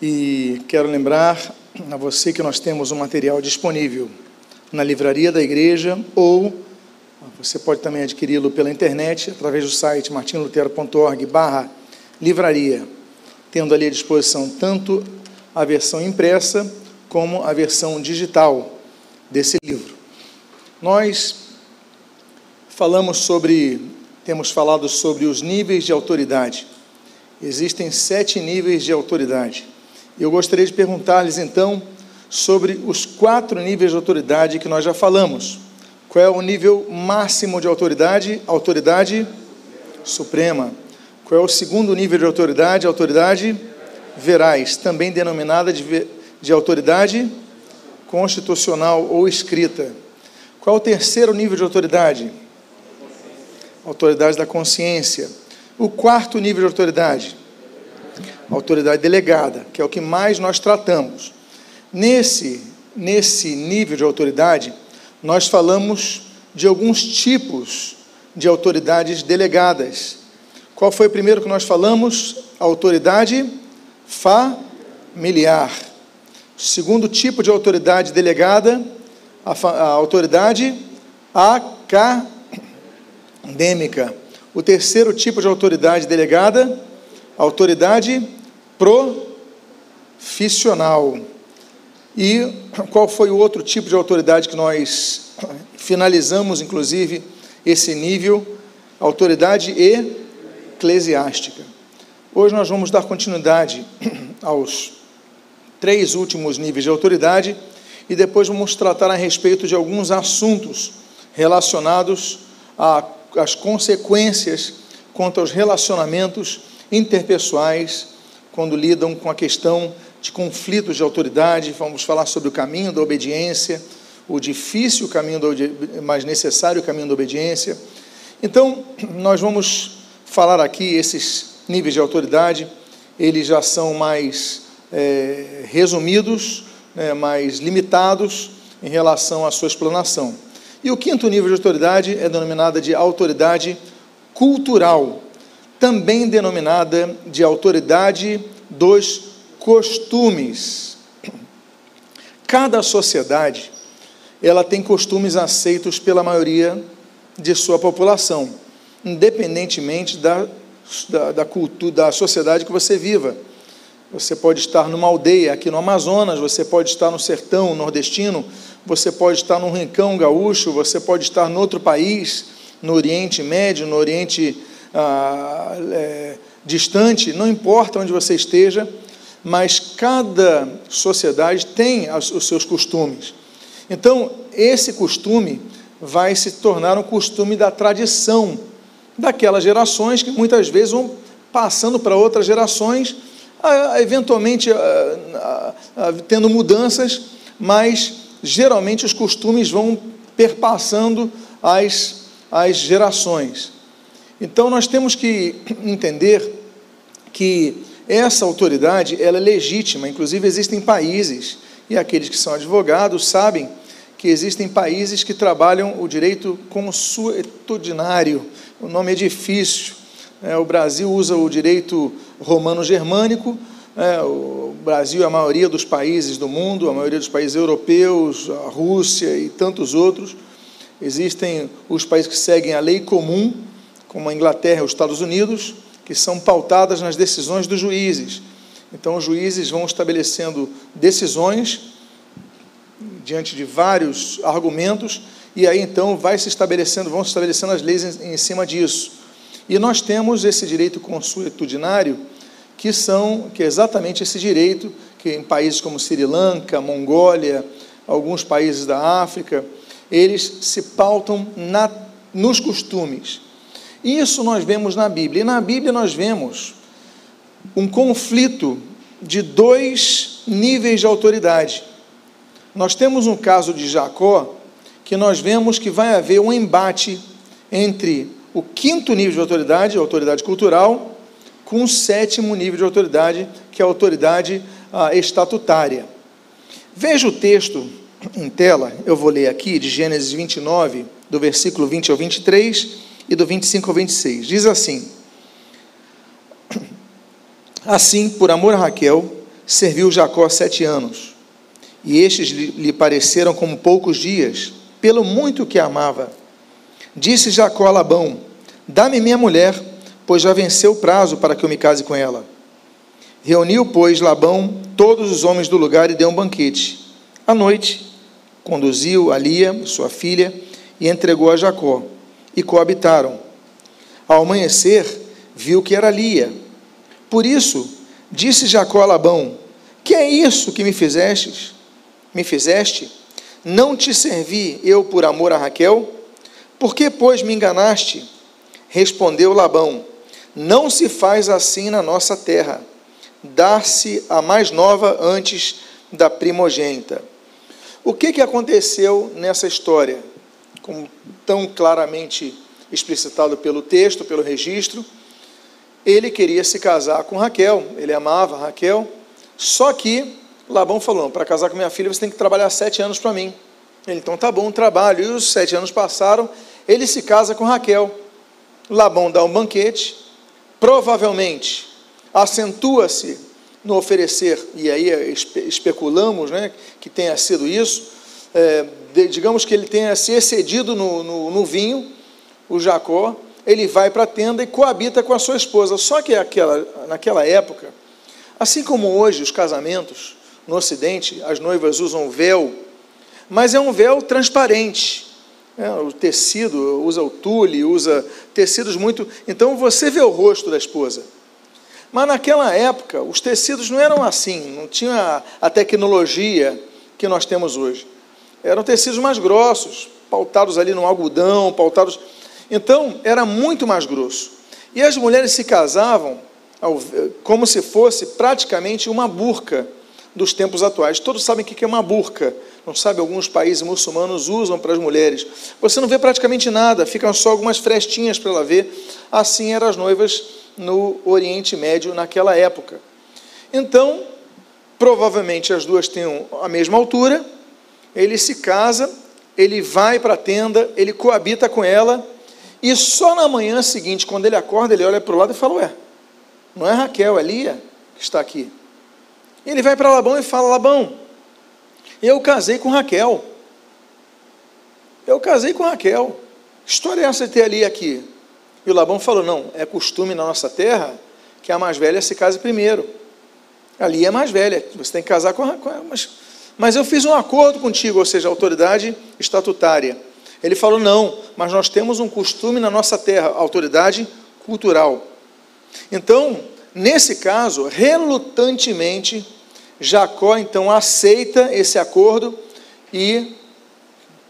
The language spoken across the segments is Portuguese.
E quero lembrar a você que nós temos um material disponível na livraria da igreja ou você pode também adquiri-lo pela internet através do site martinlutero.org/barra livraria, tendo ali à disposição tanto a versão impressa como a versão digital desse livro. Nós falamos sobre, temos falado sobre os níveis de autoridade. Existem sete níveis de autoridade. Eu gostaria de perguntar-lhes então sobre os quatro níveis de autoridade que nós já falamos. Qual é o nível máximo de autoridade? Autoridade suprema. Qual é o segundo nível de autoridade? Autoridade verais, também denominada de, de autoridade constitucional ou escrita. Qual é o terceiro nível de autoridade? Autoridade da consciência. O quarto nível de autoridade? Autoridade delegada, que é o que mais nós tratamos. Nesse, nesse nível de autoridade, nós falamos de alguns tipos de autoridades delegadas. Qual foi o primeiro que nós falamos? A autoridade familiar. O segundo tipo de autoridade delegada, a, a autoridade acadêmica. O terceiro tipo de autoridade delegada, autoridade profissional. E qual foi o outro tipo de autoridade que nós finalizamos, inclusive, esse nível? Autoridade eclesiástica. Hoje nós vamos dar continuidade aos três últimos níveis de autoridade e depois vamos tratar a respeito de alguns assuntos relacionados às consequências quanto aos relacionamentos interpessoais quando lidam com a questão de conflitos de autoridade, vamos falar sobre o caminho da obediência, o difícil caminho, da, mais necessário caminho da obediência. Então, nós vamos falar aqui esses níveis de autoridade, eles já são mais é, resumidos, né, mais limitados em relação à sua explanação. E o quinto nível de autoridade é denominada de autoridade cultural, também denominada de autoridade dos costumes. Cada sociedade ela tem costumes aceitos pela maioria de sua população, independentemente da, da, da cultura, da sociedade que você viva. Você pode estar numa aldeia aqui no Amazonas, você pode estar no sertão nordestino, você pode estar num rincão gaúcho, você pode estar em outro país, no Oriente Médio, no Oriente ah, é, distante, não importa onde você esteja, mas cada sociedade tem os seus costumes. Então, esse costume vai se tornar um costume da tradição daquelas gerações que muitas vezes vão passando para outras gerações, eventualmente tendo mudanças, mas geralmente os costumes vão perpassando as, as gerações. Então nós temos que entender que essa autoridade ela é legítima, inclusive existem países, e aqueles que são advogados sabem que existem países que trabalham o direito consuetudinário, o nome é difícil, é, o Brasil usa o direito romano-germânico, é, o Brasil é a maioria dos países do mundo, a maioria dos países europeus, a Rússia e tantos outros. Existem os países que seguem a lei comum, como a Inglaterra e os Estados Unidos, que são pautadas nas decisões dos juízes. Então, os juízes vão estabelecendo decisões diante de vários argumentos, e aí então vai se estabelecendo, vão se estabelecendo as leis em, em cima disso. E nós temos esse direito consuetudinário, que são, que é exatamente esse direito que em países como Sri Lanka, Mongólia, alguns países da África, eles se pautam na, nos costumes. Isso nós vemos na Bíblia. E na Bíblia nós vemos um conflito de dois níveis de autoridade. Nós temos um caso de Jacó que nós vemos que vai haver um embate entre o quinto nível de autoridade, a autoridade cultural, com o sétimo nível de autoridade, que é a autoridade ah, estatutária. Veja o texto em tela, eu vou ler aqui, de Gênesis 29, do versículo 20 ao 23 e do 25 ao 26. Diz assim: Assim, por amor a Raquel, serviu Jacó sete anos, e estes lhe pareceram como poucos dias, pelo muito que amava. Disse Jacó a Labão: Dá-me minha mulher, pois já venceu o prazo para que eu me case com ela. Reuniu, pois, Labão todos os homens do lugar e deu um banquete. À noite, conduziu a Lia, sua filha, e entregou a Jacó, e coabitaram. Ao amanhecer, viu que era Lia. Por isso, disse Jacó a Labão: Que é isso que me fizestes? Me fizeste? Não te servi eu por amor a Raquel? Por que, pois, me enganaste? Respondeu Labão: Não se faz assim na nossa terra. Dar-se a mais nova antes da primogênita. O que, que aconteceu nessa história? Como tão claramente explicitado pelo texto, pelo registro, ele queria se casar com Raquel, ele amava Raquel, só que Labão falou: para casar com minha filha você tem que trabalhar sete anos para mim. Ele, então tá bom, trabalho. E os sete anos passaram, ele se casa com Raquel. Labão dá um banquete, provavelmente acentua-se no oferecer, e aí especulamos né, que tenha sido isso, é, digamos que ele tenha se excedido no, no, no vinho, o Jacó, ele vai para a tenda e coabita com a sua esposa. Só que aquela, naquela época, assim como hoje os casamentos no Ocidente, as noivas usam véu, mas é um véu transparente. É, o tecido usa o tule, usa tecidos muito. Então você vê o rosto da esposa. Mas naquela época, os tecidos não eram assim, não tinha a tecnologia que nós temos hoje. Eram tecidos mais grossos, pautados ali no algodão, pautados. Então, era muito mais grosso. E as mulheres se casavam como se fosse praticamente uma burca dos tempos atuais. Todos sabem o que é uma burca. Não sabe, alguns países muçulmanos usam para as mulheres. Você não vê praticamente nada, ficam só algumas frestinhas para ela ver. Assim eram as noivas no Oriente Médio naquela época. Então, provavelmente as duas têm a mesma altura, ele se casa, ele vai para a tenda, ele coabita com ela, e só na manhã seguinte, quando ele acorda, ele olha para o lado e fala: Ué, não é Raquel, é Lia que está aqui. Ele vai para Labão e fala: Labão, eu casei com Raquel. Eu casei com Raquel. Que história é essa de ter ali aqui? E o Labão falou: Não, é costume na nossa terra que a mais velha se case primeiro. Ali é mais velha, você tem que casar com ela. Mas, mas eu fiz um acordo contigo, ou seja, autoridade estatutária. Ele falou: Não, mas nós temos um costume na nossa terra, autoridade cultural. Então, nesse caso, relutantemente, Jacó então aceita esse acordo e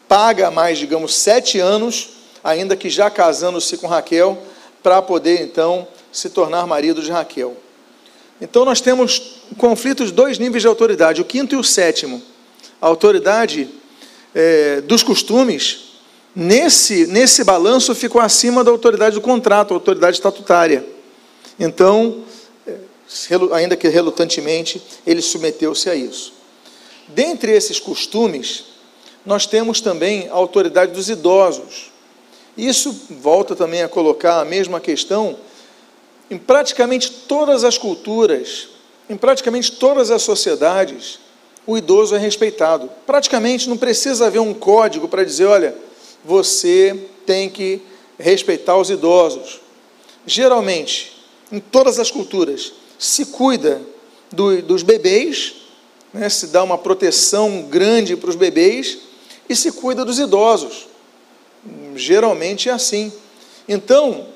paga mais, digamos, sete anos, ainda que já casando-se com Raquel, para poder então se tornar marido de Raquel. Então nós temos conflitos dois níveis de autoridade, o quinto e o sétimo. A autoridade é, dos costumes, nesse, nesse balanço, ficou acima da autoridade do contrato, a autoridade estatutária. Então, ainda que relutantemente, ele submeteu-se a isso. Dentre esses costumes, nós temos também a autoridade dos idosos. Isso volta também a colocar a mesma questão em praticamente todas as culturas, em praticamente todas as sociedades, o idoso é respeitado. Praticamente não precisa haver um código para dizer, olha, você tem que respeitar os idosos. Geralmente, em todas as culturas, se cuida do, dos bebês, né, se dá uma proteção grande para os bebês e se cuida dos idosos. Geralmente é assim. Então,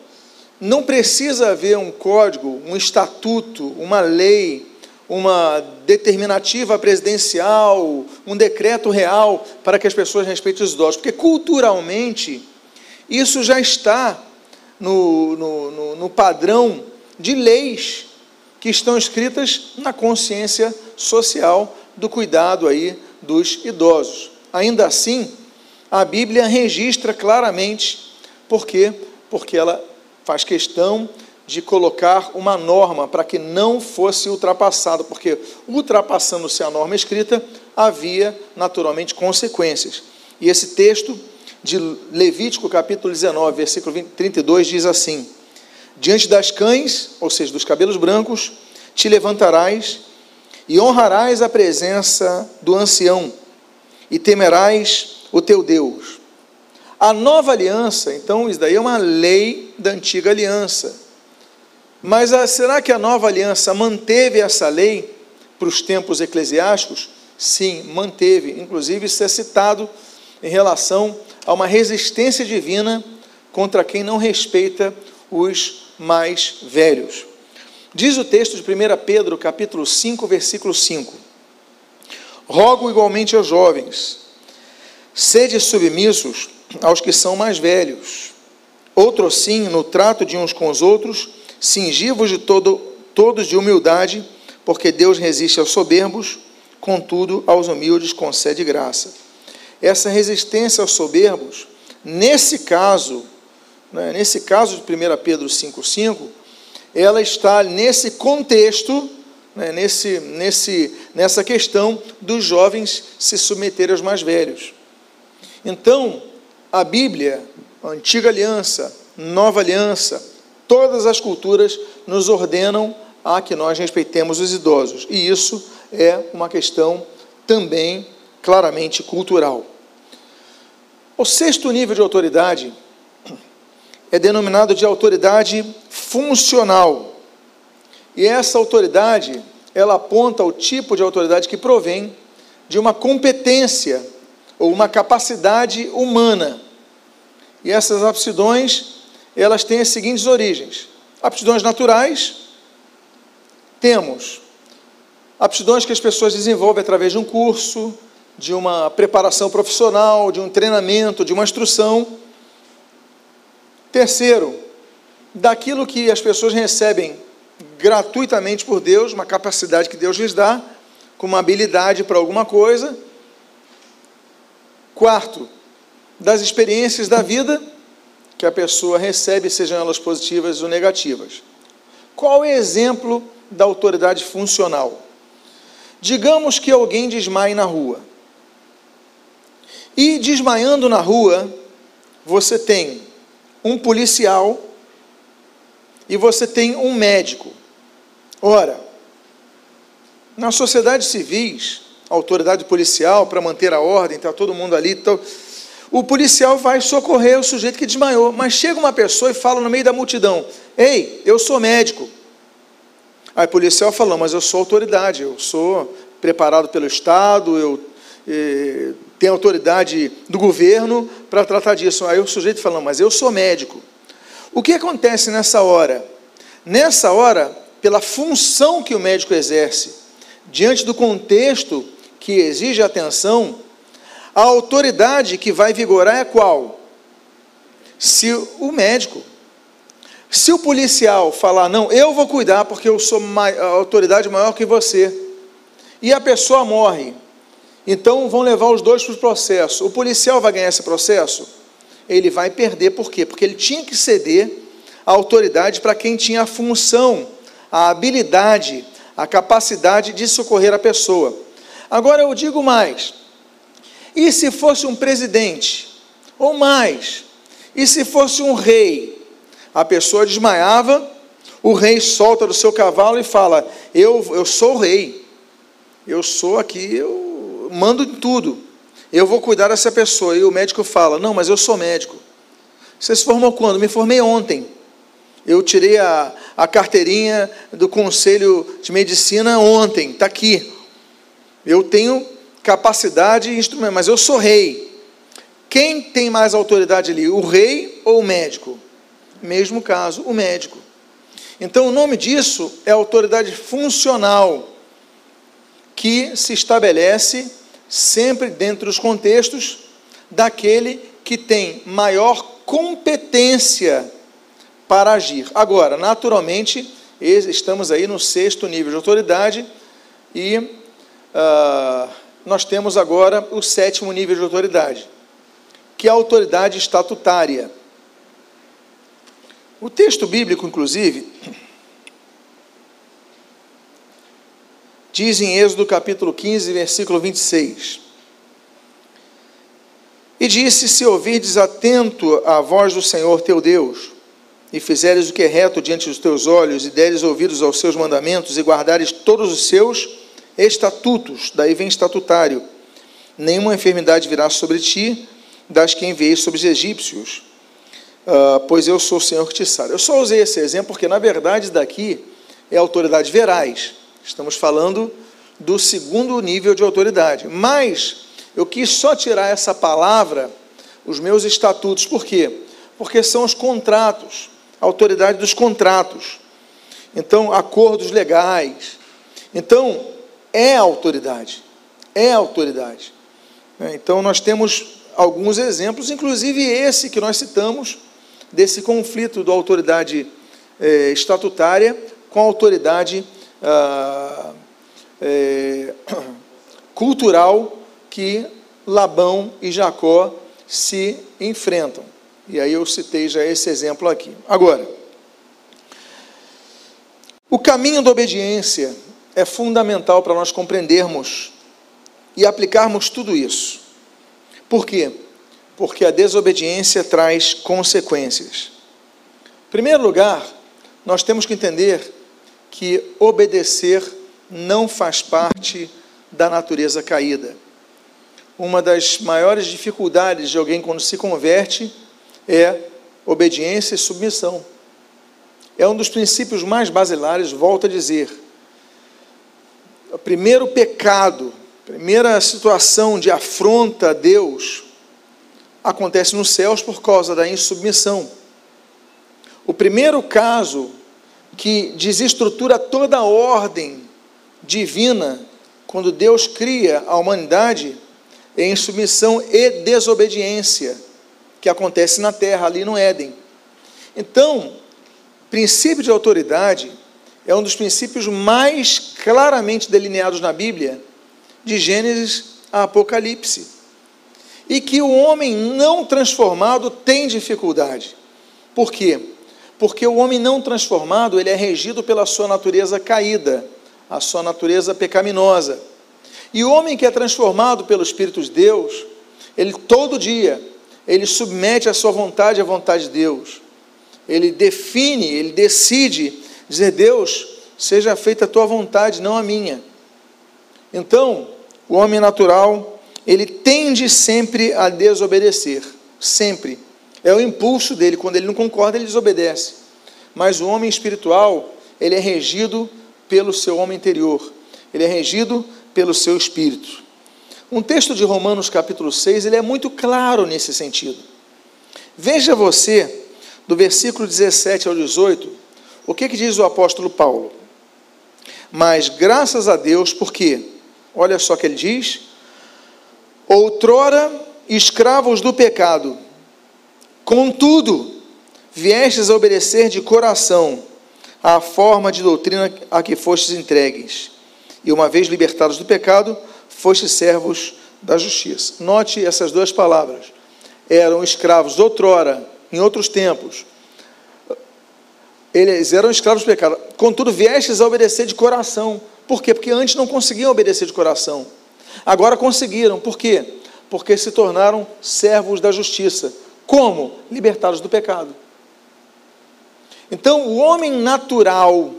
não precisa haver um código, um estatuto, uma lei, uma determinativa presidencial, um decreto real para que as pessoas respeitem os idosos, porque culturalmente isso já está no, no, no, no padrão de leis que estão escritas na consciência social do cuidado aí dos idosos. Ainda assim, a Bíblia registra claramente por quê? Porque ela faz questão de colocar uma norma para que não fosse ultrapassado, porque ultrapassando-se a norma escrita, havia naturalmente consequências. E esse texto de Levítico, capítulo 19, versículo 20, 32, diz assim: Diante das cães, ou seja, dos cabelos brancos, te levantarás e honrarás a presença do ancião, e temerás o teu Deus. A nova aliança, então, isso daí é uma lei da antiga aliança. Mas a, será que a nova aliança manteve essa lei para os tempos eclesiásticos? Sim, manteve. Inclusive, isso é citado em relação a uma resistência divina contra quem não respeita os mais velhos. Diz o texto de 1 Pedro, capítulo 5, versículo 5. Rogo igualmente aos jovens, sede submissos aos que são mais velhos. Outro sim, no trato de uns com os outros, cingivos de todo, todos de humildade, porque Deus resiste aos soberbos, contudo aos humildes concede graça. Essa resistência aos soberbos, nesse caso, né, nesse caso de 1 Pedro 5,5, ela está nesse contexto, né, nesse, nesse, nessa questão dos jovens se submeterem aos mais velhos. Então, a Bíblia, a antiga aliança, nova aliança, todas as culturas nos ordenam a que nós respeitemos os idosos. E isso é uma questão também claramente cultural. O sexto nível de autoridade é denominado de autoridade funcional. E essa autoridade, ela aponta o tipo de autoridade que provém de uma competência ou uma capacidade humana. E essas aptidões, elas têm as seguintes origens: aptidões naturais, temos aptidões que as pessoas desenvolvem através de um curso, de uma preparação profissional, de um treinamento, de uma instrução. Terceiro, daquilo que as pessoas recebem gratuitamente por Deus, uma capacidade que Deus lhes dá, com uma habilidade para alguma coisa. Quarto, das experiências da vida que a pessoa recebe, sejam elas positivas ou negativas. Qual é o exemplo da autoridade funcional? Digamos que alguém desmaie na rua. E desmaiando na rua, você tem um policial e você tem um médico. Ora, na sociedade civis, autoridade policial, para manter a ordem, está todo mundo ali, então, o policial vai socorrer o sujeito que desmaiou. Mas chega uma pessoa e fala no meio da multidão: Ei, eu sou médico. Aí o policial fala: Mas eu sou autoridade, eu sou preparado pelo Estado, eu eh, tenho autoridade do governo para tratar disso. Aí o sujeito fala: Mas eu sou médico. O que acontece nessa hora? Nessa hora, pela função que o médico exerce, diante do contexto que exige atenção, a autoridade que vai vigorar é qual? Se o médico. Se o policial falar, não, eu vou cuidar porque eu sou a autoridade maior que você, e a pessoa morre, então vão levar os dois para o processo. O policial vai ganhar esse processo? Ele vai perder, por quê? Porque ele tinha que ceder a autoridade para quem tinha a função, a habilidade, a capacidade de socorrer a pessoa. Agora eu digo mais: e se fosse um presidente? Ou mais? E se fosse um rei? A pessoa desmaiava, o rei solta do seu cavalo e fala: Eu, eu sou o rei, eu sou aqui, eu mando em tudo, eu vou cuidar dessa pessoa. E o médico fala: Não, mas eu sou médico. Você se formou quando? Me formei ontem. Eu tirei a, a carteirinha do Conselho de Medicina ontem, está aqui. Eu tenho capacidade e instrumento, mas eu sou rei. Quem tem mais autoridade ali, o rei ou o médico? Mesmo caso, o médico. Então, o nome disso é autoridade funcional, que se estabelece sempre dentro dos contextos daquele que tem maior competência para agir. Agora, naturalmente, estamos aí no sexto nível de autoridade e uh, nós temos agora o sétimo nível de autoridade, que é a autoridade estatutária. O texto bíblico, inclusive, diz em Êxodo capítulo 15, versículo 26. E disse: Se ouvirdes atento à voz do Senhor teu Deus, e fizeres o que é reto diante dos teus olhos, e deres ouvidos aos seus mandamentos, e guardares todos os seus estatutos, daí vem estatutário. Nenhuma enfermidade virá sobre ti, das que enviei sobre os egípcios, uh, pois eu sou o Senhor que te sara. Eu só usei esse exemplo porque, na verdade, daqui é autoridade verais. Estamos falando do segundo nível de autoridade. Mas eu quis só tirar essa palavra, os meus estatutos, por quê? Porque são os contratos, a autoridade dos contratos. Então, acordos legais. Então, é autoridade. É autoridade. Então, nós temos alguns exemplos, inclusive esse que nós citamos, desse conflito da autoridade eh, estatutária com a autoridade ah, eh, cultural que Labão e Jacó se enfrentam. E aí eu citei já esse exemplo aqui. Agora, o caminho da obediência é fundamental para nós compreendermos e aplicarmos tudo isso. Por quê? Porque a desobediência traz consequências. Em primeiro lugar, nós temos que entender que obedecer não faz parte da natureza caída. Uma das maiores dificuldades de alguém quando se converte é obediência e submissão. É um dos princípios mais basilares, volto a dizer. O primeiro pecado primeira situação de afronta a Deus acontece nos céus por causa da insubmissão. O primeiro caso que desestrutura toda a ordem divina, quando Deus cria a humanidade, é insubmissão e desobediência, que acontece na terra, ali no Éden. Então, princípio de autoridade é um dos princípios mais claramente delineados na Bíblia de Gênesis a Apocalipse. E que o homem não transformado tem dificuldade. Por quê? Porque o homem não transformado, ele é regido pela sua natureza caída, a sua natureza pecaminosa. E o homem que é transformado pelo Espírito de Deus, ele todo dia, ele submete a sua vontade à vontade de Deus. Ele define, ele decide dizer: Deus, seja feita a tua vontade, não a minha. Então, o homem natural, ele tende sempre a desobedecer, sempre. É o impulso dele, quando ele não concorda, ele desobedece. Mas o homem espiritual, ele é regido pelo seu homem interior, ele é regido pelo seu espírito. Um texto de Romanos capítulo 6, ele é muito claro nesse sentido. Veja você, do versículo 17 ao 18, o que, que diz o apóstolo Paulo? Mas graças a Deus, por quê? Olha só que ele diz: Outrora escravos do pecado, contudo, viestes a obedecer de coração à forma de doutrina a que fostes entregues, e uma vez libertados do pecado, fostes servos da justiça. Note essas duas palavras. Eram escravos outrora, em outros tempos. Eles eram escravos do pecado. Contudo, viestes a obedecer de coração. Por quê? Porque antes não conseguiam obedecer de coração. Agora conseguiram. Por quê? Porque se tornaram servos da justiça. Como? Libertados do pecado. Então, o homem natural,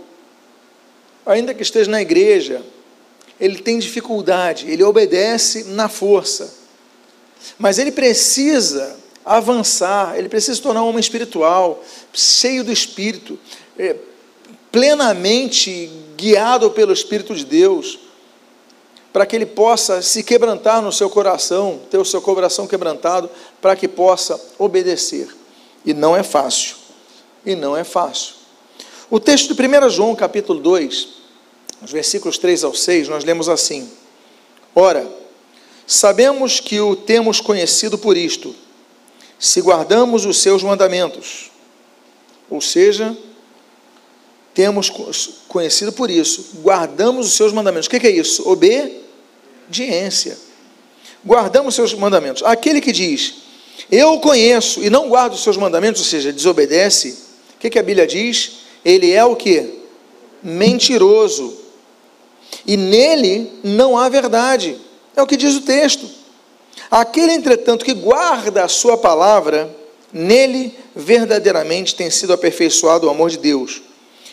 ainda que esteja na igreja, ele tem dificuldade, ele obedece na força. Mas ele precisa avançar, ele precisa se tornar um homem espiritual, cheio do espírito, é, plenamente guiado pelo Espírito de Deus, para que ele possa se quebrantar no seu coração, ter o seu coração quebrantado, para que possa obedecer. E não é fácil. E não é fácil. O texto de 1 João, capítulo 2, os versículos 3 ao 6, nós lemos assim: Ora, sabemos que o temos conhecido por isto, se guardamos os seus mandamentos. Ou seja, temos conhecido por isso, guardamos os seus mandamentos. O que é isso? Obediência. Guardamos os seus mandamentos. Aquele que diz, eu conheço e não guardo os seus mandamentos, ou seja, desobedece, o que, a Bíblia diz? Ele é o que? Mentiroso. E nele não há verdade. É o que diz o texto. Aquele, entretanto, que guarda a sua palavra, nele verdadeiramente tem sido aperfeiçoado o amor de Deus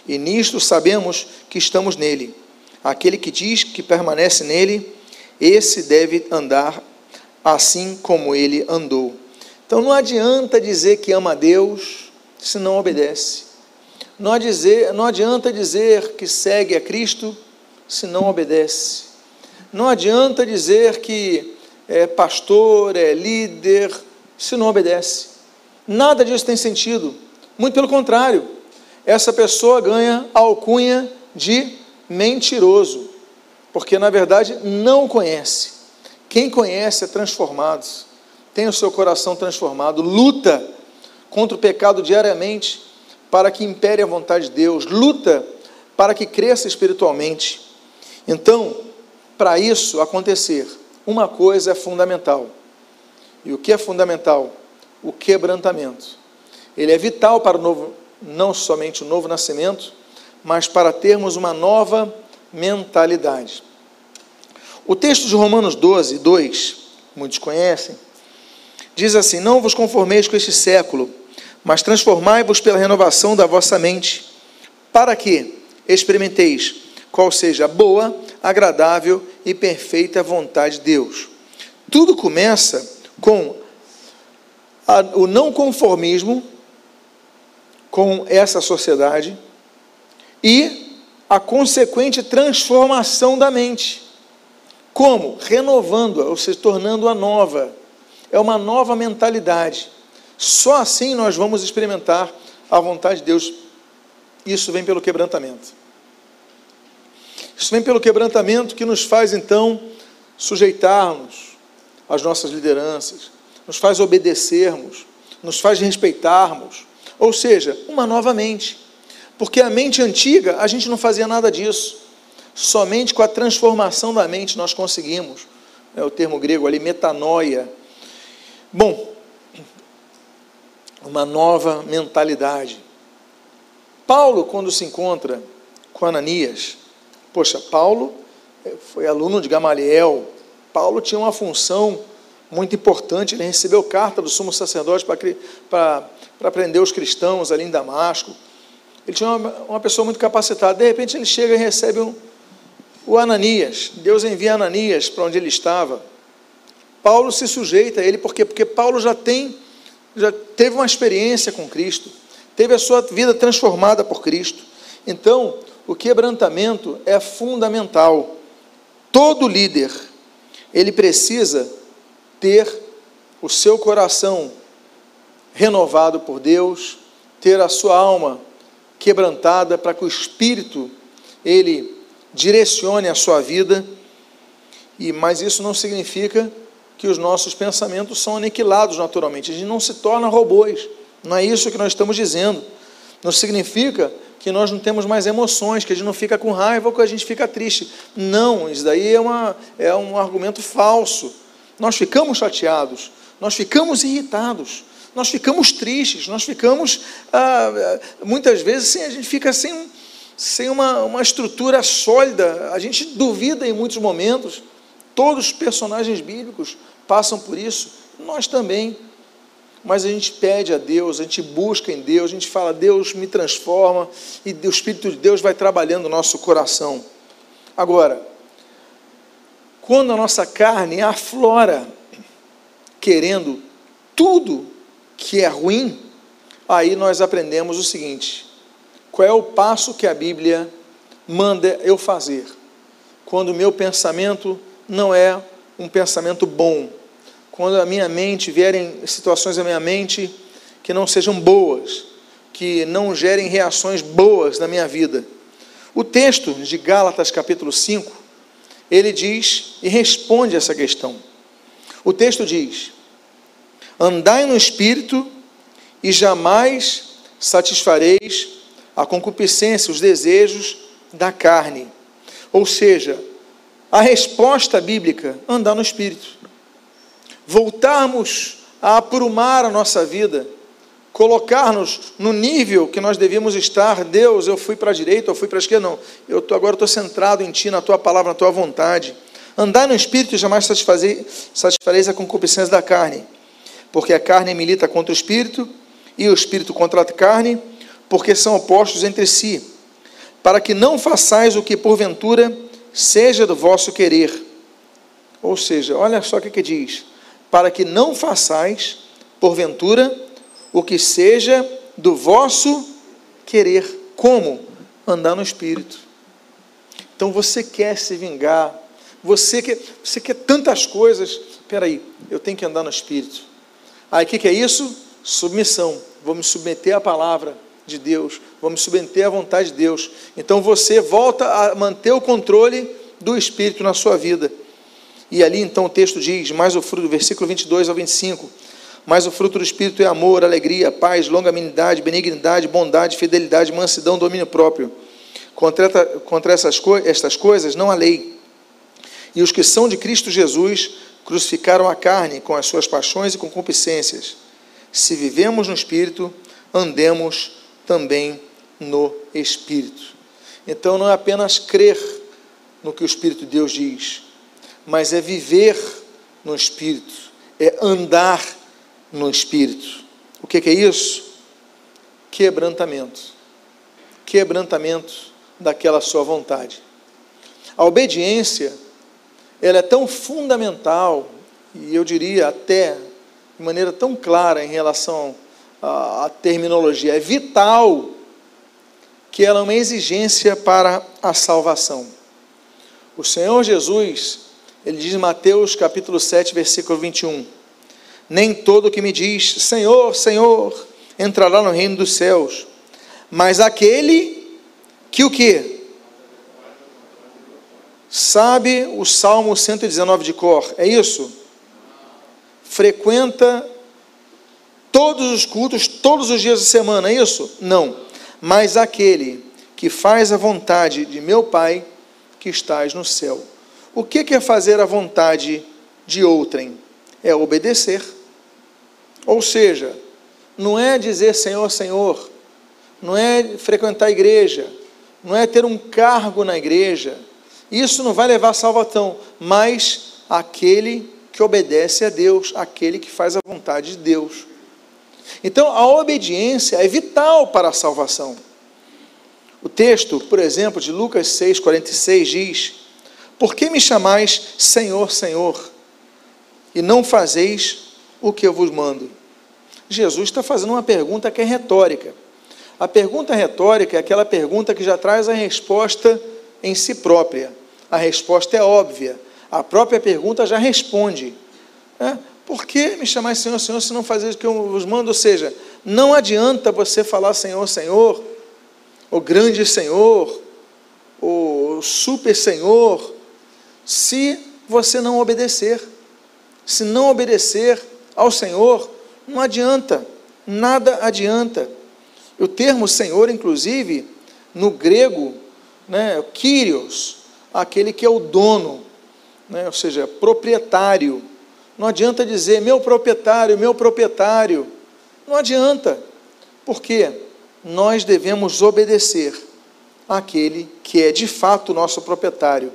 e nisto sabemos que estamos nele. Aquele que diz que permanece nele, esse deve andar assim como ele andou. Então não adianta dizer que ama a Deus se não obedece. Não, dizer, não adianta dizer que segue a Cristo se não obedece. Não adianta dizer que é pastor, é líder, se não obedece. Nada disso tem sentido. Muito pelo contrário, essa pessoa ganha alcunha de mentiroso, porque na verdade não conhece. Quem conhece é transformado, tem o seu coração transformado, luta contra o pecado diariamente para que impere a vontade de Deus, luta para que cresça espiritualmente. Então, para isso acontecer, uma coisa é fundamental. E o que é fundamental? O quebrantamento. Ele é vital para o novo, não somente o novo nascimento, mas para termos uma nova mentalidade. O texto de Romanos 12, 2, muitos conhecem, diz assim: Não vos conformeis com este século, mas transformai-vos pela renovação da vossa mente, para que experimenteis qual seja a boa, agradável e perfeita vontade de Deus. Tudo começa com a, o não conformismo com essa sociedade e a consequente transformação da mente. Como? Renovando-a, ou se tornando-a nova. É uma nova mentalidade. Só assim nós vamos experimentar a vontade de Deus. Isso vem pelo quebrantamento. Isso vem pelo quebrantamento que nos faz então sujeitarmos às nossas lideranças, nos faz obedecermos, nos faz respeitarmos, ou seja, uma nova mente. Porque a mente antiga, a gente não fazia nada disso. Somente com a transformação da mente nós conseguimos. É o termo grego ali, metanoia. Bom, uma nova mentalidade. Paulo, quando se encontra com Ananias, Poxa, Paulo eh, foi aluno de Gamaliel. Paulo tinha uma função muito importante. Ele recebeu carta do sumo sacerdote para prender os cristãos ali em Damasco. Ele tinha uma, uma pessoa muito capacitada. De repente ele chega e recebe um, o Ananias. Deus envia Ananias para onde ele estava. Paulo se sujeita a ele, por quê? Porque Paulo já tem, já teve uma experiência com Cristo, teve a sua vida transformada por Cristo. Então, o quebrantamento é fundamental. Todo líder, ele precisa ter o seu coração renovado por Deus, ter a sua alma quebrantada para que o espírito ele direcione a sua vida. E mas isso não significa que os nossos pensamentos são aniquilados naturalmente. A gente não se torna robôs. Não é isso que nós estamos dizendo. Não significa que nós não temos mais emoções, que a gente não fica com raiva ou que a gente fica triste. Não, isso daí é, uma, é um argumento falso. Nós ficamos chateados, nós ficamos irritados, nós ficamos tristes, nós ficamos, ah, muitas vezes, sim, a gente fica sem, sem uma, uma estrutura sólida, a gente duvida em muitos momentos. Todos os personagens bíblicos passam por isso, nós também mas a gente pede a Deus, a gente busca em Deus, a gente fala, Deus me transforma, e o Espírito de Deus vai trabalhando no nosso coração. Agora, quando a nossa carne aflora, querendo tudo que é ruim, aí nós aprendemos o seguinte: qual é o passo que a Bíblia manda eu fazer? Quando o meu pensamento não é um pensamento bom, quando a minha mente vierem situações na minha mente que não sejam boas, que não gerem reações boas na minha vida. O texto de Gálatas capítulo 5, ele diz e responde essa questão. O texto diz: Andai no espírito e jamais satisfareis a concupiscência, os desejos da carne. Ou seja, a resposta bíblica, andar no espírito voltarmos a aprumar a nossa vida, colocar-nos no nível que nós devíamos estar. Deus, eu fui para a direita, eu fui para a esquerda, não. Eu tô, agora estou centrado em Ti, na Tua palavra, na Tua vontade. Andar no Espírito e jamais satisfareis a concupiscência da carne, porque a carne milita contra o Espírito e o Espírito contra a carne, porque são opostos entre si, para que não façais o que porventura seja do vosso querer. Ou seja, olha só o que, que diz: para que não façais, porventura, o que seja do vosso querer. Como? Andar no espírito. Então você quer se vingar, você quer, você quer tantas coisas. Espera aí, eu tenho que andar no espírito. Aí o que, que é isso? Submissão. Vou me submeter à palavra de Deus, vou me submeter à vontade de Deus. Então você volta a manter o controle do espírito na sua vida. E ali então o texto diz, mais o fruto, versículo 22 ao 25, mas o fruto do Espírito é amor, alegria, paz, longanimidade, benignidade, bondade, fidelidade, mansidão, domínio próprio. Contra, contra essas, estas coisas não há lei. E os que são de Cristo Jesus crucificaram a carne com as suas paixões e concupiscências. Se vivemos no Espírito, andemos também no Espírito. Então não é apenas crer no que o Espírito de Deus diz, mas é viver no Espírito, é andar no Espírito. O que, é isso? Quebrantamento. Quebrantamento daquela sua vontade. A obediência, ela é tão fundamental, e eu diria até de maneira tão clara em relação à terminologia, é vital que ela é uma exigência para a salvação. O Senhor Jesus, ele diz em Mateus capítulo 7, versículo 21, nem todo que me diz, Senhor, Senhor, entrará no reino dos céus, mas aquele que o que? Sabe o Salmo 119 de cor, é isso? Frequenta todos os cultos, todos os dias da semana, é isso? Não. Mas aquele que faz a vontade de meu Pai que estás no céu. O que é fazer a vontade de outrem? É obedecer. Ou seja, não é dizer Senhor, Senhor, não é frequentar a igreja, não é ter um cargo na igreja. Isso não vai levar à salvação, mas aquele que obedece a Deus, aquele que faz a vontade de Deus. Então, a obediência é vital para a salvação. O texto, por exemplo, de Lucas 6,46 diz: Por que me chamais Senhor, Senhor, e não fazeis o que eu vos mando? Jesus está fazendo uma pergunta que é retórica. A pergunta retórica é aquela pergunta que já traz a resposta em si própria. A resposta é óbvia. A própria pergunta já responde. É, por que me chamar Senhor, Senhor, se não fazer o que eu vos mando? Ou seja, não adianta você falar Senhor, Senhor, o grande Senhor, o super Senhor, se você não obedecer. Se não obedecer ao Senhor, não adianta, nada adianta. O termo Senhor, inclusive, no grego, né, Kyrios, aquele que é o dono, né, ou seja, proprietário. Não adianta dizer meu proprietário, meu proprietário. Não adianta. Por quê? Nós devemos obedecer àquele que é de fato nosso proprietário.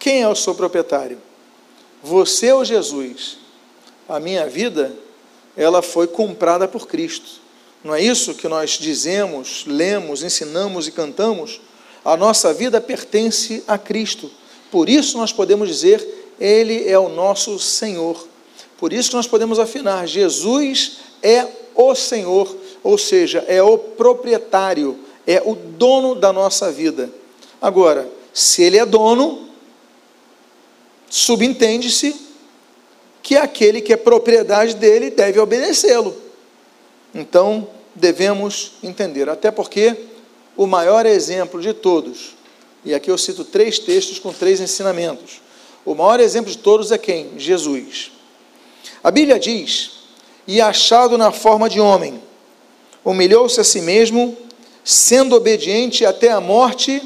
Quem é o seu proprietário? Você ou Jesus? A minha vida ela foi comprada por Cristo. Não é isso que nós dizemos, lemos, ensinamos e cantamos? A nossa vida pertence a Cristo. Por isso nós podemos dizer, Ele é o nosso Senhor. Por isso nós podemos afinar, Jesus é o Senhor, ou seja, é o proprietário, é o dono da nossa vida. Agora, se Ele é dono, subentende-se que aquele que é propriedade dele deve obedecê-lo. Então, devemos entender, até porque o maior exemplo de todos, e aqui eu cito três textos com três ensinamentos. O maior exemplo de todos é quem? Jesus. A Bíblia diz: E achado na forma de homem, humilhou-se a si mesmo, sendo obediente até a morte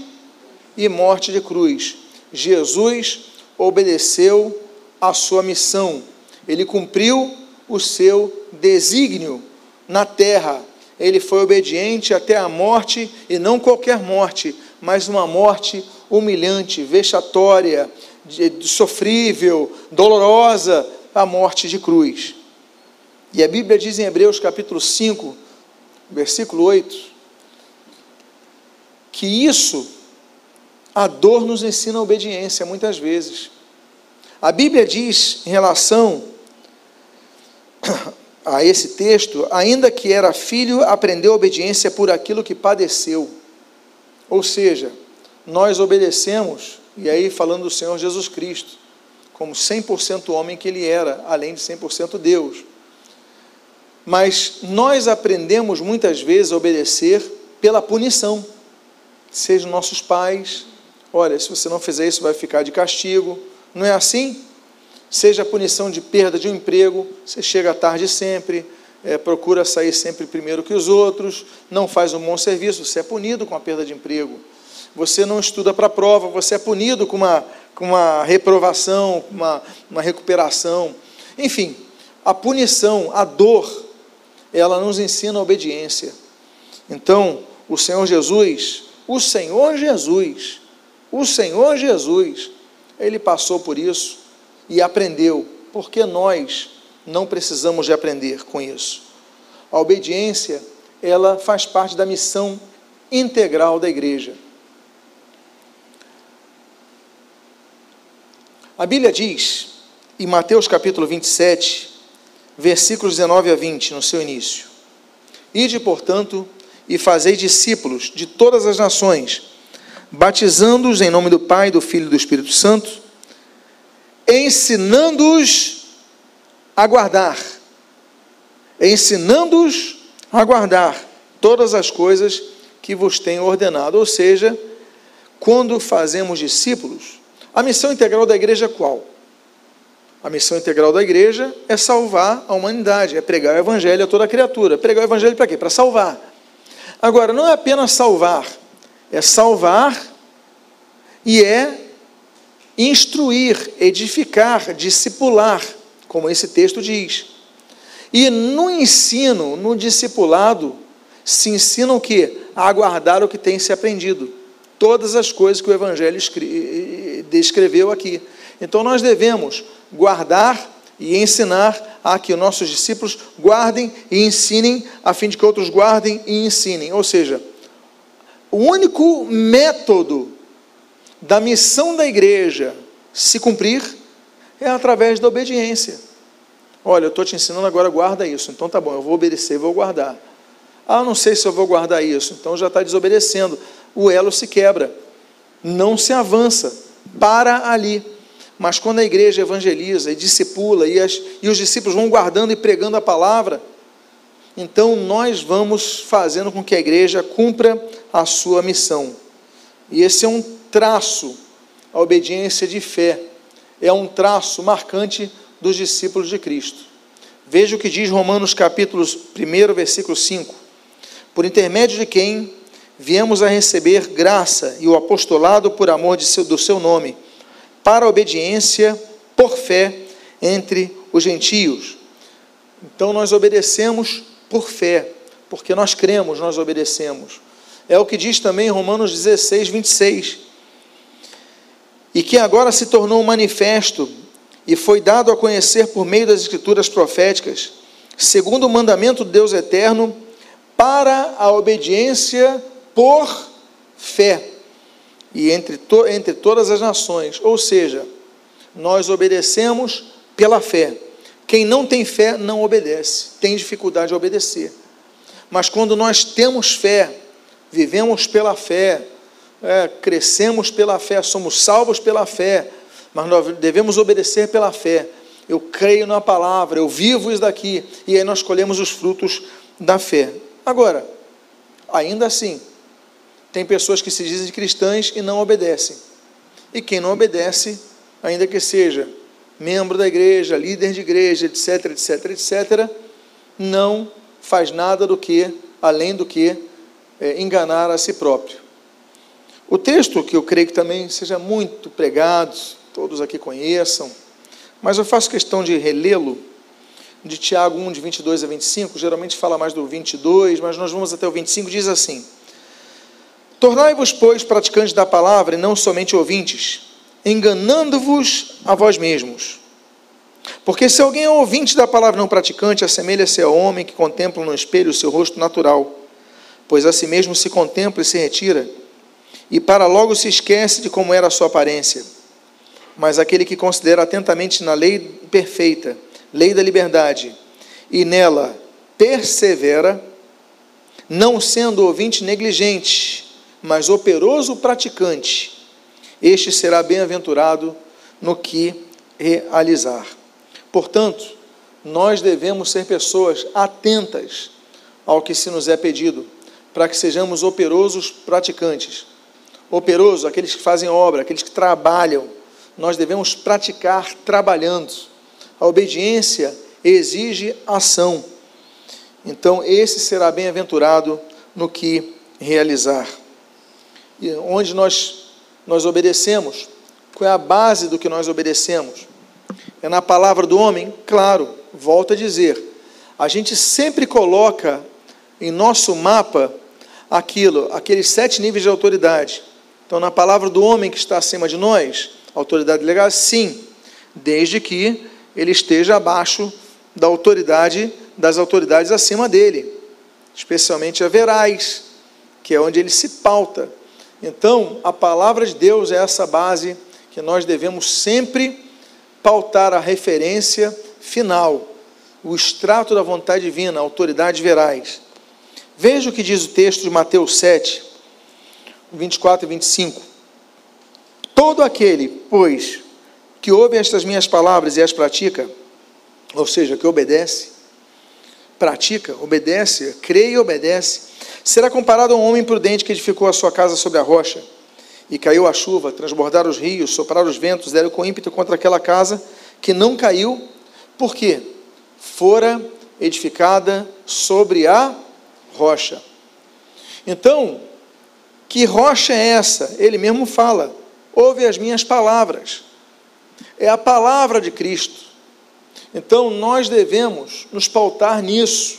e morte de cruz. Jesus obedeceu a sua missão, ele cumpriu o seu desígnio na terra. Ele foi obediente até a morte, e não qualquer morte, mas uma morte humilhante, vexatória, sofrível, dolorosa, a morte de cruz. E a Bíblia diz em Hebreus capítulo 5, versículo 8, que isso A dor nos ensina a obediência, muitas vezes. A Bíblia diz em relação a esse texto, ainda que era filho, aprendeu obediência por aquilo que padeceu. Ou seja, nós obedecemos, e aí falando do Senhor Jesus Cristo, como 100% homem que ele era, além de 100% Deus. Mas nós aprendemos muitas vezes a obedecer pela punição. Sejam nossos pais, olha, se você não fizer isso, vai ficar de castigo. Não é assim? Seja a punição de perda de um emprego, você chega tarde sempre, é, procura sair sempre primeiro que os outros, não faz um bom serviço, você é punido com a perda de emprego. Você não estuda para a prova, você é punido com uma, com uma reprovação, uma, uma recuperação. Enfim, a punição, a dor, ela nos ensina a obediência. Então, o Senhor Jesus, o Senhor Jesus, o Senhor Jesus, ele passou por isso e aprendeu, porque nós não precisamos de aprender com isso. A obediência, ela faz parte da missão integral da igreja. A Bíblia diz, em Mateus capítulo 27, versículos 19 a 20, no seu início: Ide, portanto, e fazei discípulos de todas as nações, batizando-os em nome do Pai, do Filho e do Espírito Santo, ensinando-os a guardar, ensinando-os a guardar todas as coisas que vos tenho ordenado. Ou seja, quando fazemos discípulos, a missão integral da igreja é qual? A missão integral da igreja é salvar a humanidade, é pregar o evangelho a toda criatura. Pregar o evangelho para quê? Para salvar. Agora, não é apenas salvar, é salvar e é instruir, edificar, discipular, como esse texto diz. E no ensino, no discipulado, se ensina o que? A aguardar o que tem se aprendido. Todas as coisas que o Evangelho descreveu aqui. Então nós devemos guardar e ensinar a que nossos discípulos guardem e ensinem, a fim de que outros guardem e ensinem. Ou seja, o único método da missão da igreja se cumprir é através da obediência. Olha, eu estou te ensinando agora, guarda isso. Então tá bom, eu vou obedecer, vou guardar. Ah, não sei se eu vou guardar isso. Então já está desobedecendo. O elo se quebra. Não se avança. Para ali. Mas quando a igreja evangeliza e discipula, e, as, e os discípulos vão guardando e pregando a palavra, então nós vamos fazendo com que a igreja cumpra a sua missão. E esse é um traço, a obediência de fé, é um traço marcante dos discípulos de Cristo. Veja o que diz Romanos capítulo 1, versículo 5. Por intermédio de quem viemos a receber graça e o apostolado por amor seu, do seu nome, para a obediência por fé entre os gentios. Então nós obedecemos por fé, porque nós cremos, nós obedecemos. É o que diz também Romanos 16, 26. E que agora se tornou manifesto e foi dado a conhecer por meio das escrituras proféticas, segundo o mandamento de Deus eterno, para a obediência por fé e entre, to, entre todas as nações. Ou seja, nós obedecemos pela fé. Quem não tem fé não obedece, tem dificuldade de obedecer. Mas quando nós temos fé, vivemos pela fé, é, crescemos pela fé, somos salvos pela fé, mas nós devemos obedecer pela fé. Eu creio na palavra, eu vivo isso daqui, e aí nós colhemos os frutos da fé. Agora, ainda assim, tem pessoas que se dizem cristãs e não obedecem. E quem não obedece, ainda que seja membro da igreja, líder de igreja, etc, etc, etc, não faz nada do que, além do que, é, enganar a si próprio. O texto, que eu creio que também seja muito pregado, todos aqui conheçam, mas eu faço questão de relê-lo, de Tiago 1, de 22 a 25, geralmente fala mais do 22, mas nós vamos até o 25, diz assim: Tornai-vos, pois, praticantes da palavra e não somente ouvintes, enganando-vos a vós mesmos. Porque se alguém é ouvinte da palavra não praticante, assemelha-se ao homem que contempla no espelho o seu rosto natural, pois a si mesmo se contempla e se retira, e para logo se esquece de como era a sua aparência. Mas aquele que considera atentamente na lei perfeita, lei da liberdade, e nela persevera, não sendo ouvinte negligente, mas operoso praticante, este será bem-aventurado no que realizar. Portanto, nós devemos ser pessoas atentas ao que se nos é pedido, para que sejamos operosos praticantes. Operoso, aqueles que fazem obra, aqueles que trabalham. Nós devemos praticar trabalhando. A obediência exige ação. Então, esse será bem-aventurado no que realizar. E onde nós, nós obedecemos? Qual é a base do que nós obedecemos? É na palavra do homem? Claro, volto a dizer. A gente sempre coloca em nosso mapa aquilo, aqueles sete níveis de autoridade. Então, na palavra do homem que está acima de nós, autoridade legal, sim, desde que ele esteja abaixo da autoridade das autoridades acima dele, especialmente a verais, que é onde ele se pauta. Então, a palavra de Deus é essa base que nós devemos sempre pautar a referência final, o extrato da vontade divina, autoridades verais. Veja o que diz o texto de Mateus 7, 24 e 25. Todo aquele, pois, que ouve estas minhas palavras e as pratica, ou seja, que obedece, pratica, obedece, crê e obedece, será comparado a um homem prudente que edificou a sua casa sobre a rocha, e caiu a chuva, transbordaram os rios, sopraram os ventos, deram com ímpeto contra aquela casa, que não caiu, por quê? Fora edificada sobre a rocha. Então, que rocha é essa? Ele mesmo fala: ouve as minhas palavras. É a palavra de Cristo. Então, nós devemos nos pautar nisso,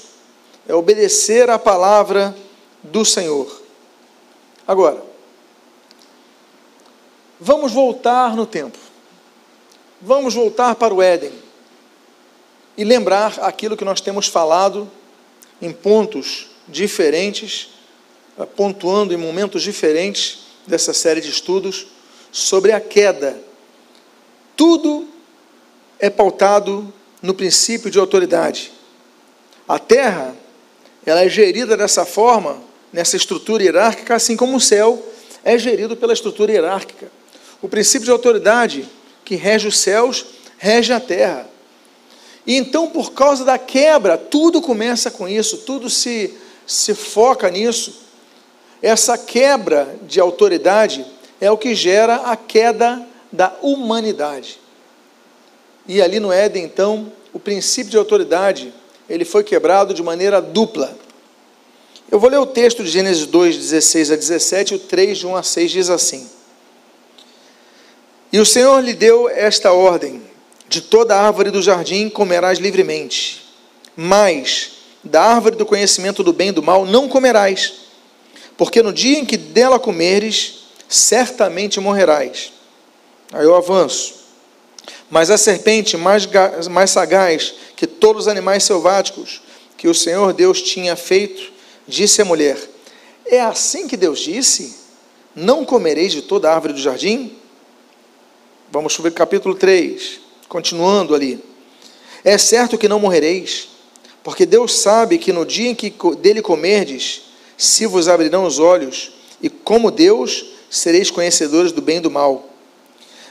é obedecer à palavra do Senhor. Agora, vamos voltar no tempo. Vamos voltar para o Éden e lembrar aquilo que nós temos falado em pontos diferentes, eh, pontuando em momentos diferentes dessa série de estudos sobre a queda. Tudo é pautado no princípio de autoridade. A terra, ela é gerida dessa forma, nessa estrutura hierárquica, assim como o céu é gerido pela estrutura hierárquica. O princípio de autoridade que rege os céus, rege a terra. E então, por causa da quebra, tudo começa com isso, tudo se se foca nisso, essa quebra de autoridade é o que gera a queda da humanidade. E ali no Éden, então, o princípio de autoridade, ele foi quebrado de maneira dupla. Eu vou ler o texto de Gênesis 2, 16 a 17, o 3, de 1 a 6 diz assim: E o Senhor lhe deu esta ordem: De toda árvore do jardim comerás livremente, mas da árvore do conhecimento do bem e do mal não comerás, porque no dia em que dela comeres, certamente morrerás. Aí eu avanço. Mas a serpente mais, mais sagaz que todos os animais selváticos que o Senhor Deus tinha feito, disse à mulher: É assim que Deus disse? Não comereis de toda árvore do jardim? Vamos ver capítulo 3, continuando ali. É certo que não morrereis, porque Deus sabe que no dia em que dele comerdes, se vos abrirão os olhos, e como Deus, sereis conhecedores do bem e do mal.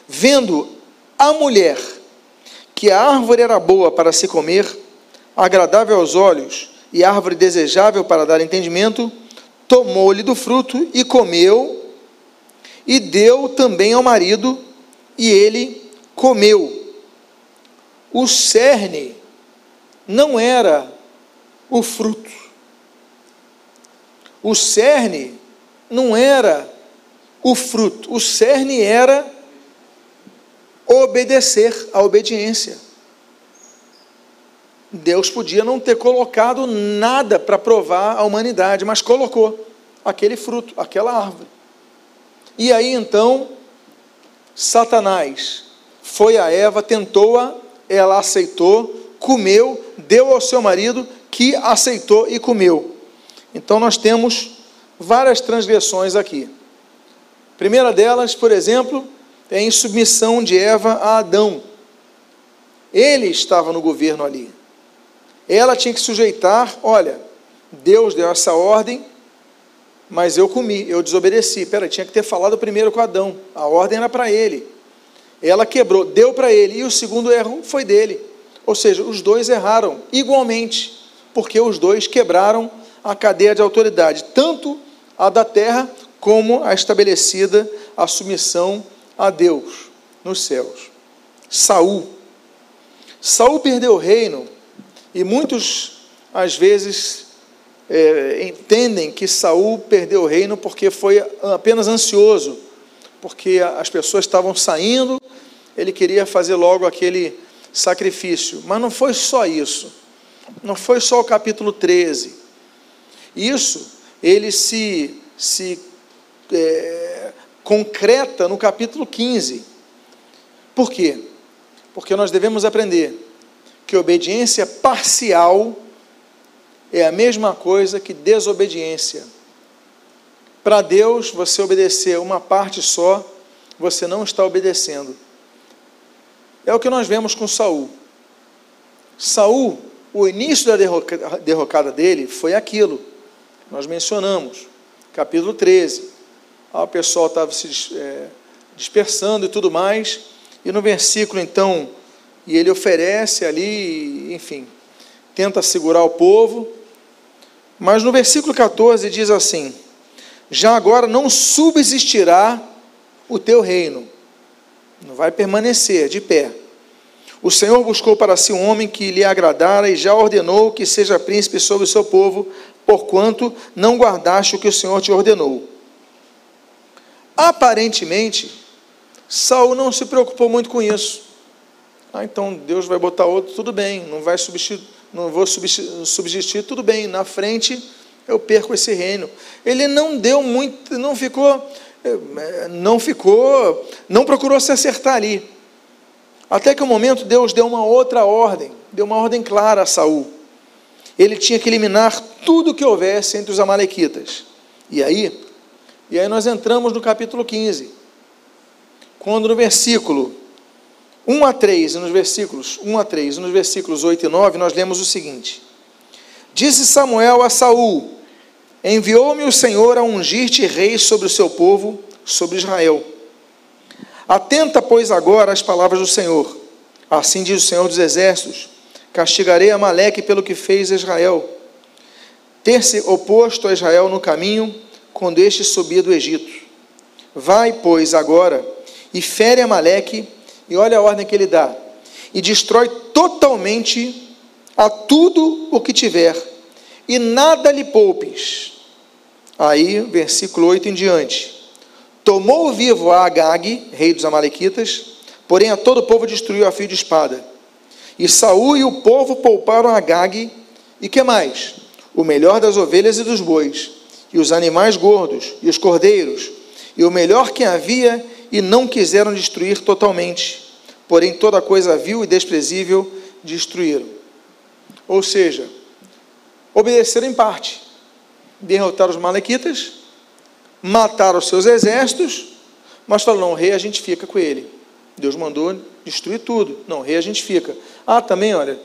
Vendo a mulher que a árvore era boa para se comer, agradável aos olhos e árvore desejável para dar entendimento, tomou-lhe do fruto e comeu, e deu também ao marido, e ele comeu. O cerne não era o fruto. O cerne não era o fruto, o cerne era obedecer a obediência. Deus podia não ter colocado nada para provar a humanidade, mas colocou aquele fruto, aquela árvore. E aí então, Satanás foi a Eva, tentou-a, ela aceitou, comeu, deu ao seu marido, que aceitou e comeu. Então nós temos várias transgressões aqui. primeira delas, por exemplo, é a insubmissão de Eva a Adão. Ele estava no governo ali. Ela tinha que sujeitar, olha, Deus deu essa ordem, mas eu comi, eu desobedeci. Pera, tinha que ter falado primeiro com Adão. A ordem era para ele. Ela quebrou, deu para ele, e o segundo erro foi dele. Ou seja, os dois erraram igualmente, porque os dois quebraram a cadeia de autoridade, tanto a da terra como a estabelecida a submissão a Deus nos céus. Saul. Saul perdeu o reino e muitos às vezes é, entendem que Saul perdeu o reino porque foi apenas ansioso, porque as pessoas estavam saindo, ele queria fazer logo aquele sacrifício. Mas não foi só isso. Não foi só o capítulo 13. Isso ele se, se é, concreta no capítulo 15. Por quê? Porque nós devemos aprender que obediência parcial é a mesma coisa que desobediência. Para Deus, você obedecer uma parte só, você não está obedecendo. É o que nós vemos com Saul. Saul, o início da derrocada dele foi aquilo. Nós mencionamos, capítulo 13. Ah, o pessoal estava se é, dispersando e tudo mais. E no versículo, então, e ele oferece ali, enfim, tenta segurar o povo. Mas no versículo 14 diz assim: Já agora não subsistirá o teu reino, não vai permanecer de pé. O Senhor buscou para si um homem que lhe agradara e já ordenou que seja príncipe sobre o seu povo, porquanto não guardaste o que o Senhor te ordenou. Aparentemente, Saul não se preocupou muito com isso. Ah, então Deus vai botar outro, tudo bem, não vai substituir, não vou subsistir, tudo bem, na frente eu perco esse reino. Ele não deu muito, não ficou, não ficou, não procurou se acertar ali. Até que o um momento Deus deu uma outra ordem, deu uma ordem clara a Saul. Ele tinha que eliminar tudo que houvesse entre os amalequitas. E aí, e aí nós entramos no capítulo 15. Quando no versículo 1 a 3, nos versículos 1 a 3, nos versículos 8 e 9, nós lemos o seguinte: Disse Samuel a Saul: Enviou-me o Senhor a ungir-te rei sobre o seu povo, sobre Israel. Atenta, pois, agora às palavras do Senhor. Assim diz o Senhor dos Exércitos: Castigarei Amaleque pelo que fez Israel. Ter-se oposto a Israel no caminho, quando este subia do Egito. Vai, pois, agora e fere Amaleque, e olha a ordem que ele dá, e destrói totalmente a tudo o que tiver, e nada lhe poupes. Aí, versículo 8 em diante. Tomou vivo a Agag, rei dos Amalequitas, porém a todo o povo destruiu a fio de espada. E Saul e o povo pouparam Agag, e que mais? O melhor das ovelhas e dos bois, e os animais gordos, e os cordeiros, e o melhor que havia, e não quiseram destruir totalmente. Porém, toda coisa vil e desprezível destruíram. Ou seja, obedeceram em parte. Derrotaram os malequitas, mataram os seus exércitos, mas falaram: não, rei a gente fica com ele. Deus mandou destruir tudo. Não, rei a gente fica. Ah, também, olha,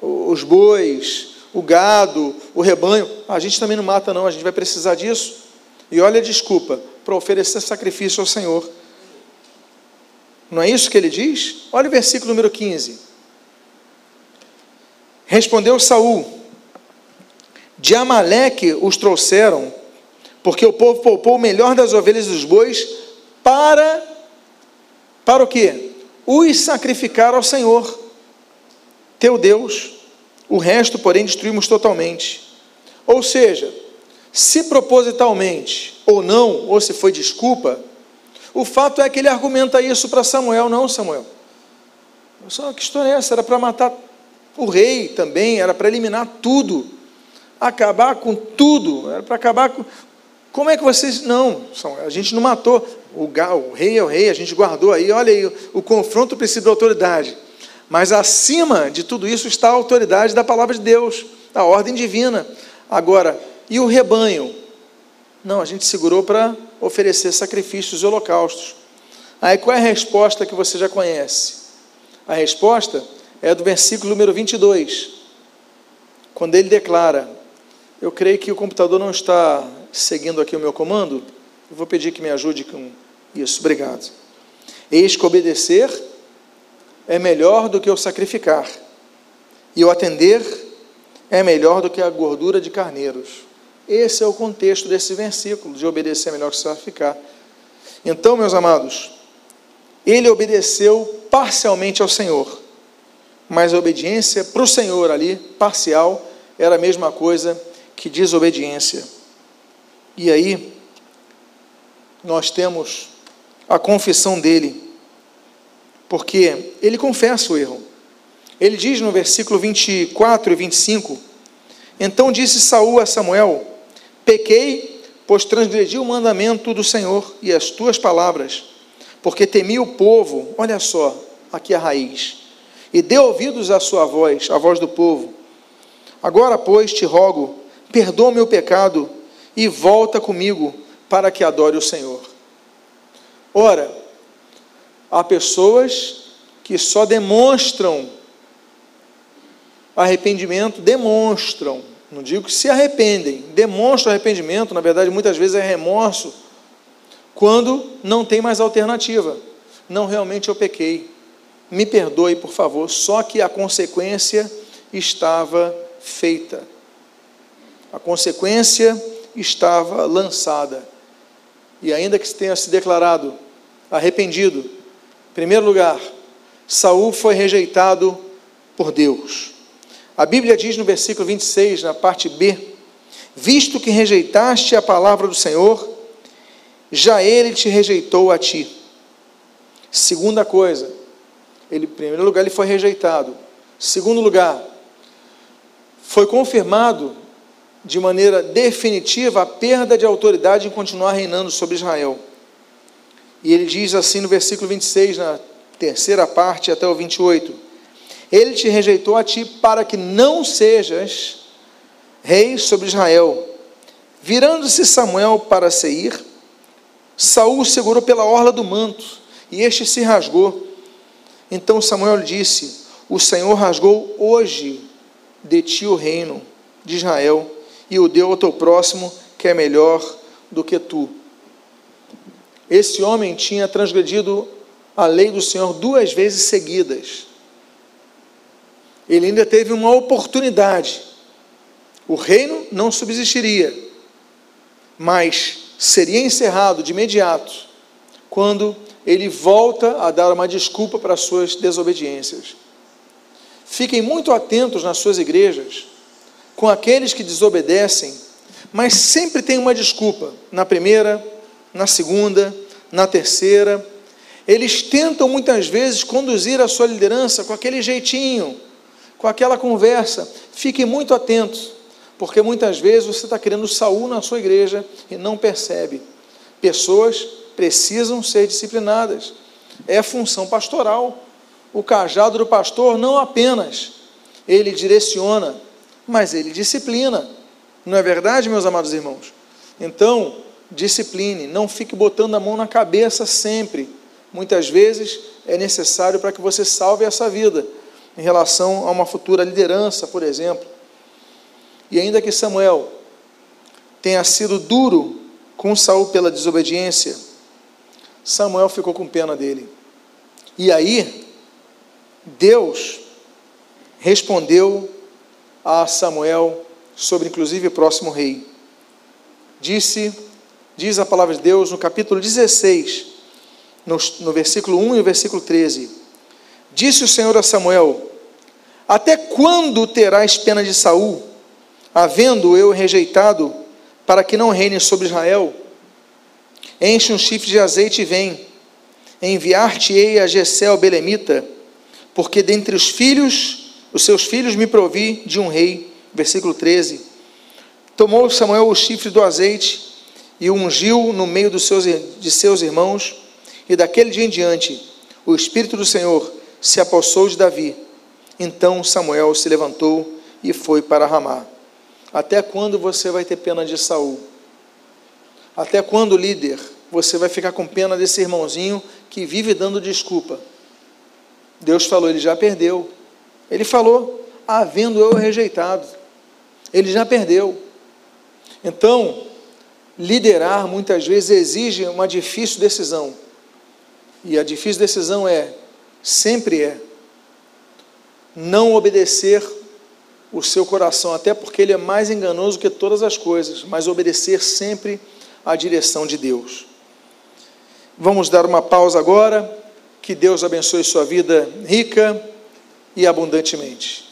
os bois, o gado, o rebanho, a gente também não mata, não, a gente vai precisar disso. E olha a desculpa, para oferecer sacrifício ao Senhor. Não é isso que ele diz? Olha o versículo número 15. Respondeu Saul: De Amaleque os trouxeram porque o povo poupou o melhor das ovelhas e dos bois para para o quê? Os sacrificar ao Senhor, teu Deus. O resto, porém, destruímos totalmente. Ou seja, se propositalmente ou não, ou se foi desculpa, o fato é que ele argumenta isso para Samuel, não, Samuel. Só que história é essa? Era para matar o rei também, era para eliminar tudo, acabar com tudo, era para acabar com, como é que vocês. Não, a gente não matou. O, o rei é o rei, a gente guardou aí. Olha aí, o, confronto precisa de autoridade. Mas acima de tudo isso está a autoridade da palavra de Deus, a ordem divina. Agora, e o rebanho? Não, a gente segurou para oferecer sacrifícios e holocaustos. Aí qual é a resposta que você já conhece? A resposta é do versículo número 22, quando ele declara: Eu creio que o computador não está seguindo aqui o meu comando, eu vou pedir que me ajude com isso, obrigado. Eis que obedecer é melhor do que o sacrificar, e o atender é melhor do que a gordura de carneiros. Esse é o contexto desse versículo, de obedecer é melhor que sacrificar. Então, meus amados, ele obedeceu parcialmente ao Senhor, mas a obediência para o Senhor ali, parcial, era a mesma coisa que desobediência. E aí, nós temos a confissão dele, porque ele confessa o erro. Ele diz no versículo 24 e 25: Então disse Saul a Samuel: Pequei, pois transgredi o mandamento do Senhor e as tuas palavras, porque temi o povo, olha só, aqui a raiz, e dê ouvidos à sua voz, à voz do povo. Agora, pois, te rogo, perdoa meu pecado e volta comigo para que adore o Senhor. Ora, há pessoas que só demonstram arrependimento, demonstram, não digo que se arrependem, demonstram arrependimento, na verdade, muitas vezes é remorso, quando não tem mais alternativa. Não, realmente eu pequei. Me perdoe, por favor, só que a consequência estava feita. A consequência estava lançada. E ainda que tenha se declarado arrependido, em primeiro lugar, Saul foi rejeitado por Deus. A Bíblia diz no versículo 26, na parte B: Visto que rejeitaste a palavra do Senhor, já ele te rejeitou a ti. Segunda coisa, ele, em primeiro lugar, ele foi rejeitado. Segundo lugar, foi confirmado de maneira definitiva a perda de autoridade em continuar reinando sobre Israel. E ele diz assim no versículo 26, na terceira parte até o 28: ele te rejeitou a ti para que não sejas rei sobre Israel. Virando-se Samuel para Seir, Saul segurou pela orla do manto, e este se rasgou. Então Samuel disse: O Senhor rasgou hoje de ti o reino de Israel, e o deu ao teu próximo, que é melhor do que tu. Esse homem tinha transgredido a lei do Senhor duas vezes seguidas ele ainda teve uma oportunidade. O reino não subsistiria, mas seria encerrado de imediato quando ele volta a dar uma desculpa para as suas desobediências. Fiquem muito atentos nas suas igrejas com aqueles que desobedecem, mas sempre tem uma desculpa. Na primeira, na segunda, na terceira. Eles tentam muitas vezes conduzir a sua liderança com aquele jeitinho com aquela conversa. Fique muito atento, porque muitas vezes você está querendo Saul na sua igreja e não percebe. Pessoas precisam ser disciplinadas. É função pastoral. O cajado do pastor não apenas ele direciona, mas ele disciplina. Não é verdade, meus amados irmãos? Então, discipline, não fique botando a mão na cabeça sempre. Muitas vezes é necessário para que você salve essa vida em relação a uma futura liderança, por exemplo. E ainda que Samuel tenha sido duro com Saul pela desobediência, Samuel ficou com pena dele. E aí, Deus respondeu a Samuel sobre inclusive o próximo rei. Disse, diz a palavra de Deus no capítulo 16, no, no versículo 1 e o versículo 13 Disse o Senhor a Samuel: Até quando terás pena de Saul, havendo eu rejeitado, para que não reine sobre Israel? Enche um chifre de azeite e vem. Enviar-te-ei a Gesel Belemita, porque dentre os filhos, os seus filhos me provi de um rei. Versículo 13. Tomou Samuel o chifre do azeite e o ungiu no meio dos seus, de seus irmãos, e daquele dia em diante, o Espírito do Senhor se apossou de Davi. Então Samuel se levantou e foi para Ramá. Até quando você vai ter pena de Saul? Até quando, líder, você vai ficar com pena desse irmãozinho que vive dando desculpa? Deus falou, ele já perdeu. Ele falou, havendo eu rejeitado. Ele já perdeu. Então, liderar muitas vezes exige uma difícil decisão. E a difícil decisão é, sempre é, não obedecer o seu coração, até porque ele é mais enganoso que todas as coisas, mas obedecer sempre à direção de Deus. Vamos dar uma pausa agora. Que Deus abençoe sua vida rica e abundantemente.